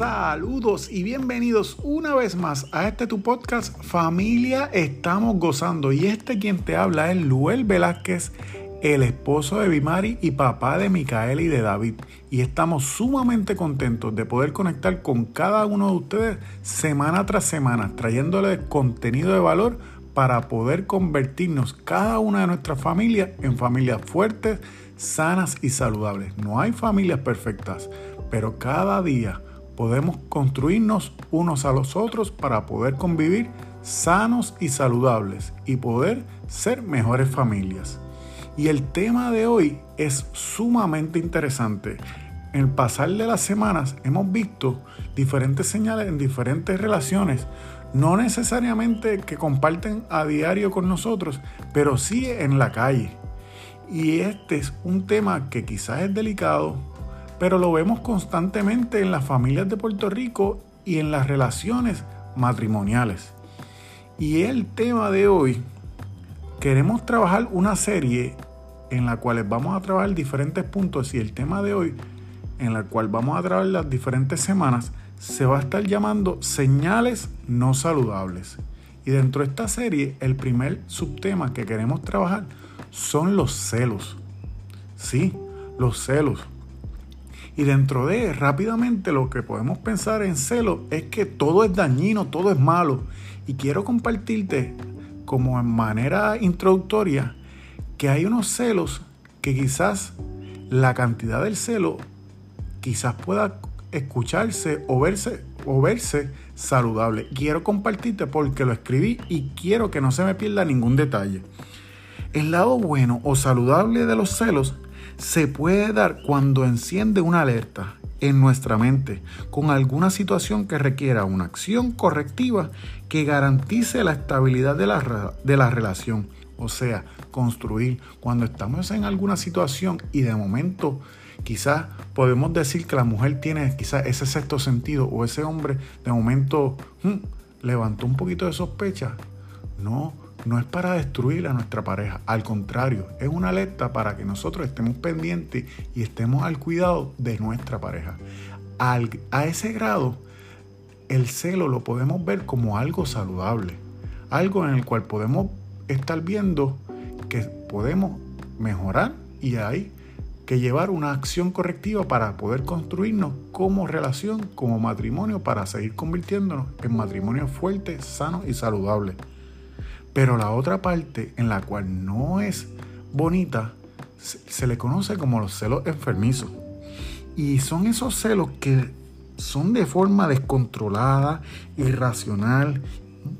Saludos y bienvenidos una vez más a este tu podcast Familia Estamos Gozando. Y este quien te habla es Luel Velázquez, el esposo de Bimari y papá de Micaela y de David. Y estamos sumamente contentos de poder conectar con cada uno de ustedes semana tras semana, trayéndoles contenido de valor para poder convertirnos cada una de nuestras familias en familias fuertes, sanas y saludables. No hay familias perfectas, pero cada día podemos construirnos unos a los otros para poder convivir sanos y saludables y poder ser mejores familias. Y el tema de hoy es sumamente interesante. En el pasar de las semanas hemos visto diferentes señales en diferentes relaciones, no necesariamente que comparten a diario con nosotros, pero sí en la calle. Y este es un tema que quizás es delicado, pero lo vemos constantemente en las familias de Puerto Rico y en las relaciones matrimoniales. Y el tema de hoy, queremos trabajar una serie en la cual vamos a trabajar diferentes puntos y el tema de hoy, en la cual vamos a trabajar las diferentes semanas, se va a estar llamando señales no saludables. Y dentro de esta serie, el primer subtema que queremos trabajar son los celos. Sí, los celos. Y dentro de rápidamente lo que podemos pensar en celo es que todo es dañino, todo es malo. Y quiero compartirte como en manera introductoria que hay unos celos que quizás la cantidad del celo quizás pueda escucharse o verse o verse saludable. Quiero compartirte porque lo escribí y quiero que no se me pierda ningún detalle. El lado bueno o saludable de los celos se puede dar cuando enciende una alerta en nuestra mente con alguna situación que requiera una acción correctiva que garantice la estabilidad de la, de la relación. O sea, construir. Cuando estamos en alguna situación y de momento quizás podemos decir que la mujer tiene quizás ese sexto sentido o ese hombre de momento hmm, levantó un poquito de sospecha. No, no es para destruir a nuestra pareja, al contrario, es una alerta para que nosotros estemos pendientes y estemos al cuidado de nuestra pareja. a ese grado, el celo lo podemos ver como algo saludable, algo en el cual podemos estar viendo que podemos mejorar y hay que llevar una acción correctiva para poder construirnos como relación, como matrimonio, para seguir convirtiéndonos en matrimonio fuerte, sano y saludable. Pero la otra parte en la cual no es bonita se, le conoce como los celos enfermizos. Y son esos celos que son de forma descontrolada, irracional,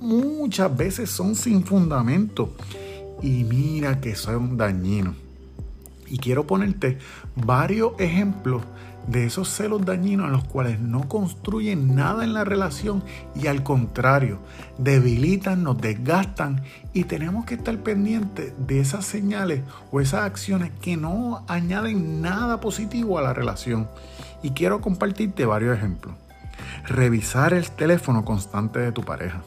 muchas veces son sin fundamento. Y mira que son dañinos. Y quiero ponerte varios ejemplos de esos celos dañinos en los cuales no construyen nada en la relación y al contrario, debilitan, nos desgastan y tenemos que estar pendientes de esas señales o esas acciones que no añaden nada positivo a la relación. Y quiero compartirte varios ejemplos. Revisar el teléfono constante de tu pareja.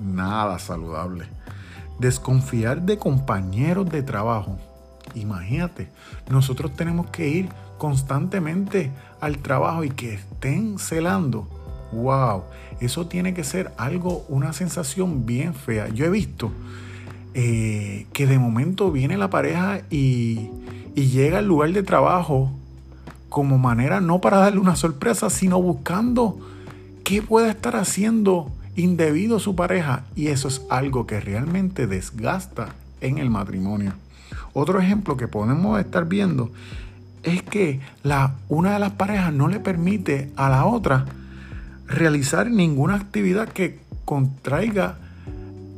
Nada saludable. Desconfiar de compañeros de trabajo. Imagínate, nosotros tenemos que ir constantemente al trabajo y que estén celando, wow, eso tiene que ser algo, una sensación bien fea. Yo he visto eh, que de momento viene la pareja y, y llega al lugar de trabajo como manera no para darle una sorpresa, sino buscando qué puede estar haciendo indebido su pareja y eso es algo que realmente desgasta en el matrimonio. Otro ejemplo que podemos estar viendo es que la, una de las parejas no le permite a la otra realizar ninguna actividad que contraiga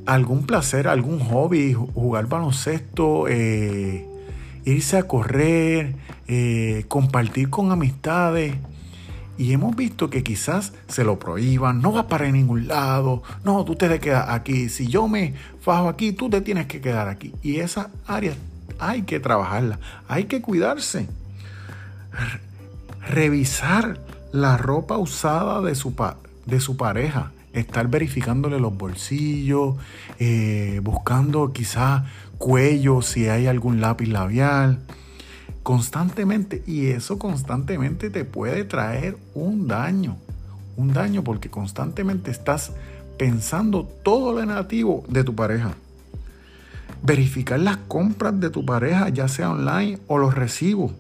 algún placer, algún hobby, jugar baloncesto, eh, irse a correr, eh, compartir con amistades. Y hemos visto que quizás se lo prohíban, no va para ningún lado, no, tú te quedas aquí, si yo me fajo aquí, tú te tienes que quedar aquí. Y esa área hay que trabajarla, hay que cuidarse revisar la ropa usada de su, de su pareja, estar verificándole los bolsillos, eh, buscando quizás cuello, si hay algún lápiz labial, constantemente. Y eso constantemente te puede traer un daño, un daño porque constantemente estás pensando todo lo negativo de tu pareja. Verificar las compras de tu pareja, ya sea online o los recibos.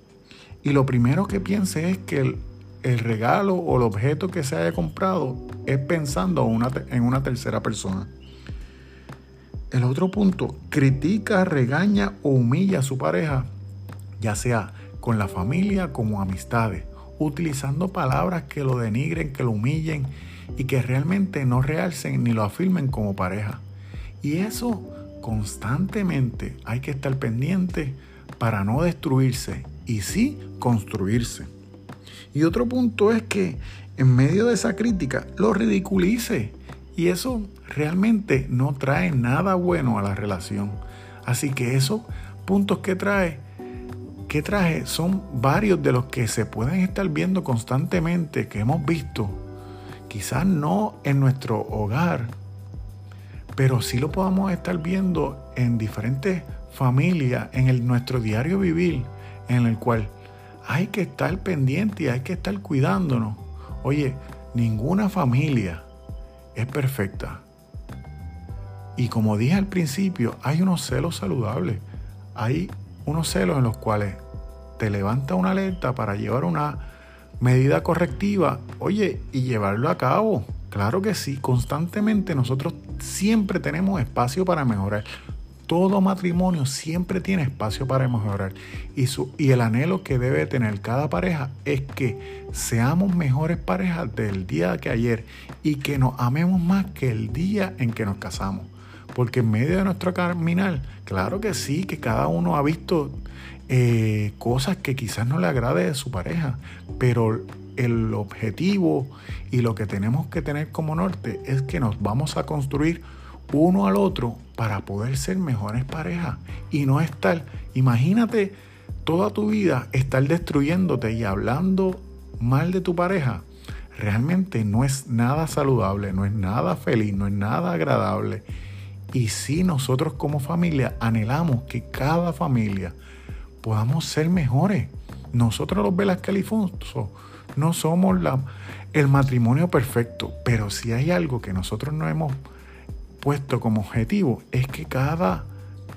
Y lo primero que piense es que el, regalo o el objeto que se haya comprado es pensando en una tercera persona. El otro punto, critica, regaña o humilla a su pareja, ya sea con la familia como amistades, utilizando palabras que lo denigren, que lo humillen y que realmente no realcen ni lo afirmen como pareja. Y eso constantemente hay que estar pendiente para no destruirse y sí construirse. Y otro punto es que en medio de esa crítica lo ridiculice. Y eso realmente no trae nada bueno a la relación. Así que esos puntos que trae, que traje son varios de los que se pueden estar viendo constantemente, que hemos visto. Quizás no en nuestro hogar, pero sí lo podamos estar viendo en diferentes familias, en nuestro diario vivir, en el cual hay que estar pendiente y hay que estar cuidándonos. Oye, ninguna familia es perfecta. Y como dije al principio, hay unos celos saludables. Hay unos celos en los cuales te levanta una alerta para llevar una medida correctiva, oye, y llevarlo a cabo. Claro que sí, constantemente nosotros siempre tenemos espacio para mejorar todo matrimonio siempre tiene espacio para mejorar. Y, su, y el anhelo que debe tener cada pareja es que seamos mejores parejas del día que ayer y que nos amemos más que el día en que nos casamos. Porque en medio de nuestro caminar, claro que sí, que cada uno ha visto eh, cosas que quizás no le agrade de su pareja, pero el objetivo y lo que tenemos que tener como norte es que nos vamos a construir uno al otro para poder ser mejores parejas y no estar, imagínate toda tu vida estar destruyéndote y hablando mal de tu pareja. Realmente no es nada saludable, no es nada feliz, no es nada agradable. Y si nosotros como familia anhelamos que cada familia podamos ser mejores. Nosotros los Velas Califonso no somos la, el matrimonio perfecto, pero si hay algo que nosotros no hemos puesto como objetivo es que cada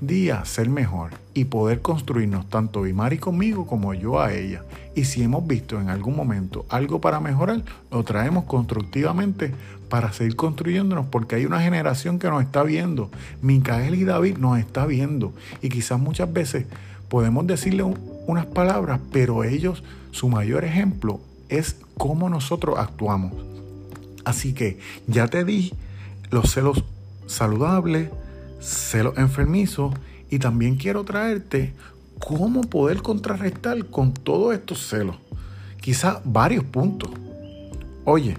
día ser mejor y poder construirnos tanto Bimari conmigo como yo a ella. Y si hemos visto en algún momento algo para mejorar, lo traemos constructivamente para seguir construyéndonos porque hay una generación que nos está viendo. Micael y David nos está viendo y quizás muchas veces podemos decirle unas palabras, pero ellos, su mayor ejemplo es cómo nosotros actuamos. Así que ya te di los celos saludable, celos enfermizos y también quiero traerte cómo poder contrarrestar con todos estos celos. Quizás varios puntos. Oye,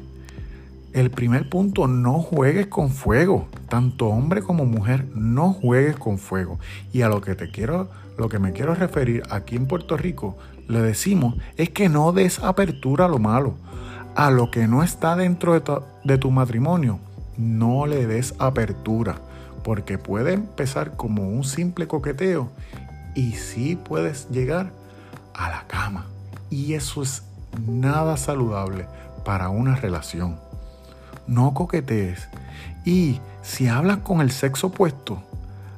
el primer punto, no juegues con fuego. Tanto hombre como mujer, no juegues con fuego. Y a lo que te quiero, lo que me quiero referir aquí en Puerto Rico, le decimos es que no des apertura a lo malo, a lo que no está dentro de de tu matrimonio no le des apertura, porque puede empezar como un simple coqueteo y sí puedes llegar a la cama. Y eso es nada saludable para una relación. No coquetees. Y si hablas con el sexo opuesto,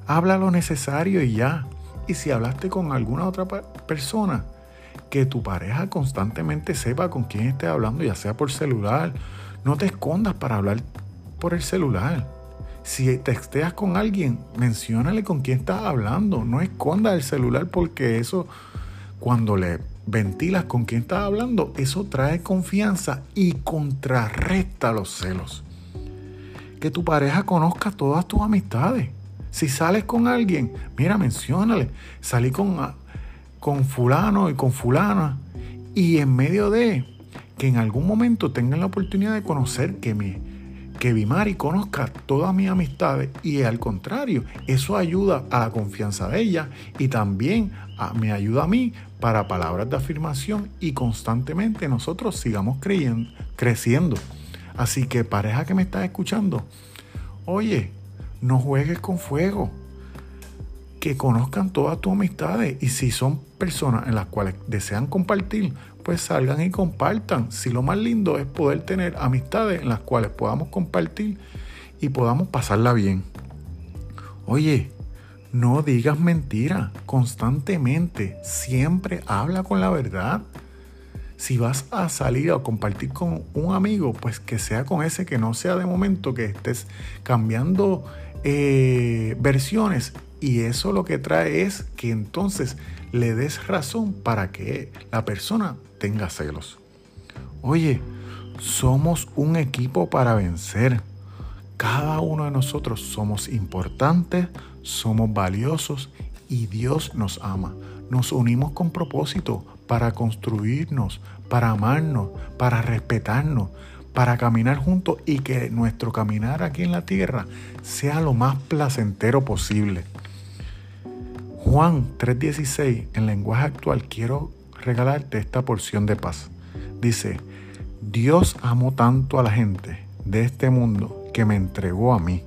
habla lo necesario y ya. Y si hablaste con alguna otra persona, que tu pareja constantemente sepa con quién esté hablando, ya sea por celular. No te escondas para hablar por el celular. Si texteas con alguien, menciónale con quién estás hablando. No escondas el celular porque eso, cuando le ventilas con quién estás hablando, eso trae confianza y contrarresta los celos. Que tu pareja conozca todas tus amistades. Si sales con alguien, mira, menciónale. Salí con, con fulano y con fulana. Y en medio de que en algún momento tengan la oportunidad de conocer que mi, que Bimari conozca todas mis amistades y al contrario, eso ayuda a la confianza de ella y también me ayuda a mí para palabras de afirmación y constantemente nosotros sigamos creyendo, creciendo. Así que pareja que me estás escuchando, oye, no juegues con fuego. Que conozcan todas tus amistades y si son personas en las cuales desean compartir, pues salgan y compartan. Si lo más lindo es poder tener amistades en las cuales podamos compartir y podamos pasarla bien. Oye, no digas mentira constantemente, siempre habla con la verdad. Si vas a salir a compartir con un amigo, pues que sea con ese, que no sea de momento que estés cambiando eh, versiones y eso lo que trae es que entonces le des razón para que la persona tenga celos. Oye, somos un equipo para vencer. Cada uno de nosotros somos importantes, somos valiosos y Dios nos ama. Nos unimos con propósito para construirnos, para amarnos, para respetarnos, para caminar juntos y que nuestro caminar aquí en la tierra sea lo más placentero posible. Juan 3:16, en lenguaje actual, quiero regalarte esta porción de paz. Dice, Dios amó tanto a la gente de este mundo que me entregó a mí,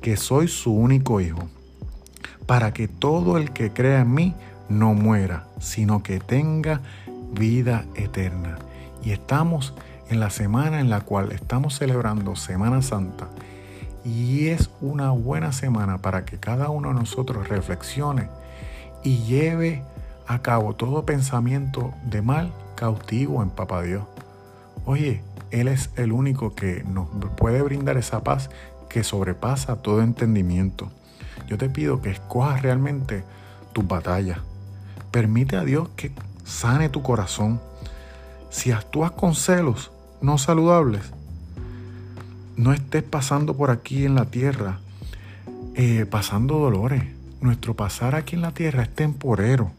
que soy su único hijo, para que todo el que crea en mí no muera, sino que tenga vida eterna. Y estamos en la semana en la cual estamos celebrando Semana Santa y es una buena semana para que cada uno de nosotros reflexione y lleve a cabo todo pensamiento de mal cautivo en Papá Dios. Oye, Él es el único que nos puede brindar esa paz que sobrepasa todo entendimiento. Yo te pido que escojas realmente tu batalla. Permite a Dios que sane tu corazón. Si actúas con celos no saludables, no estés pasando por aquí en la tierra, eh, pasando dolores. Nuestro pasar aquí en la tierra es temporero.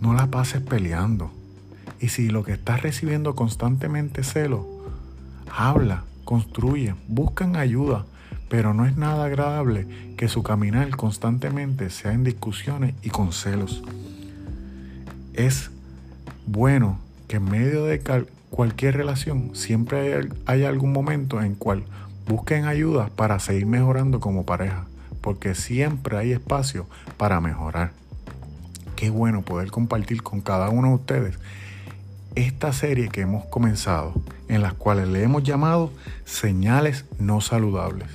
No la pases peleando. Y si lo que estás recibiendo constantemente es celo, habla, construye, buscan ayuda, pero no es nada agradable que su caminar constantemente sea en discusiones y con celos. Es bueno que en medio de cualquier relación siempre hay, algún momento en cual busquen ayuda para seguir mejorando como pareja, porque siempre hay espacio para mejorar. Qué bueno poder compartir con cada uno de ustedes esta serie que hemos comenzado, en las cuales le hemos llamado señales no saludables.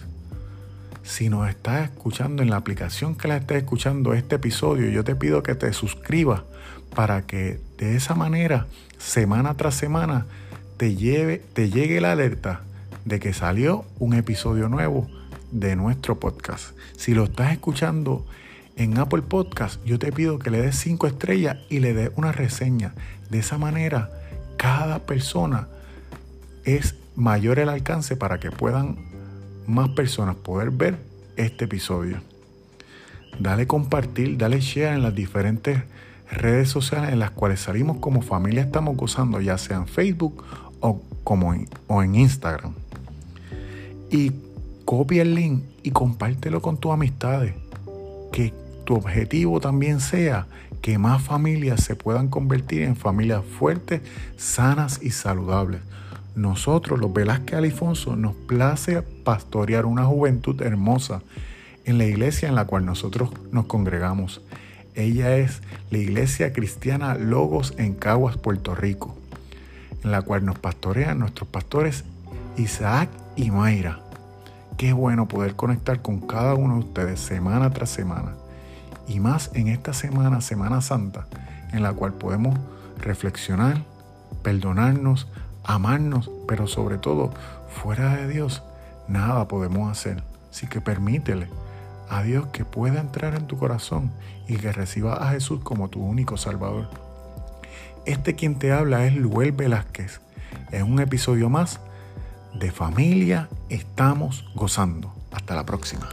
Si nos estás escuchando en la aplicación que la estés escuchando este episodio, yo te pido que te suscribas para que de esa manera, semana tras semana, te, lleve, te llegue la alerta de que salió un episodio nuevo de nuestro podcast. Si lo estás escuchando en Apple Podcast, yo te pido que le des cinco estrellas y le des una reseña. De esa manera, cada persona es mayor el alcance para que puedan más personas poder ver este episodio. Dale compartir, dale share en las diferentes redes sociales en las cuales salimos como familia estamos gozando, ya sea en Facebook o, como o en Instagram. Y copia el link y compártelo con tus amistades. Que tu objetivo también sea que más familias se puedan convertir en familias fuertes, sanas y saludables. Nosotros, los Velázquez Alifonso, nos place pastorear una juventud hermosa en la iglesia en la cual nosotros nos congregamos. Ella es la Iglesia Cristiana Logos en Caguas, Puerto Rico, en la cual nos pastorean nuestros pastores Isaac y Mayra. Qué bueno poder conectar con cada uno de ustedes semana tras semana. Y más en esta semana, Semana Santa, en la cual podemos reflexionar, perdonarnos, amarnos, pero sobre todo, fuera de Dios, nada podemos hacer. Así que permítele a Dios que pueda entrar en tu corazón y que reciba a Jesús como tu único Salvador. Este quien te habla es Luel Velázquez. En un episodio más de Familia estamos gozando. Hasta la próxima.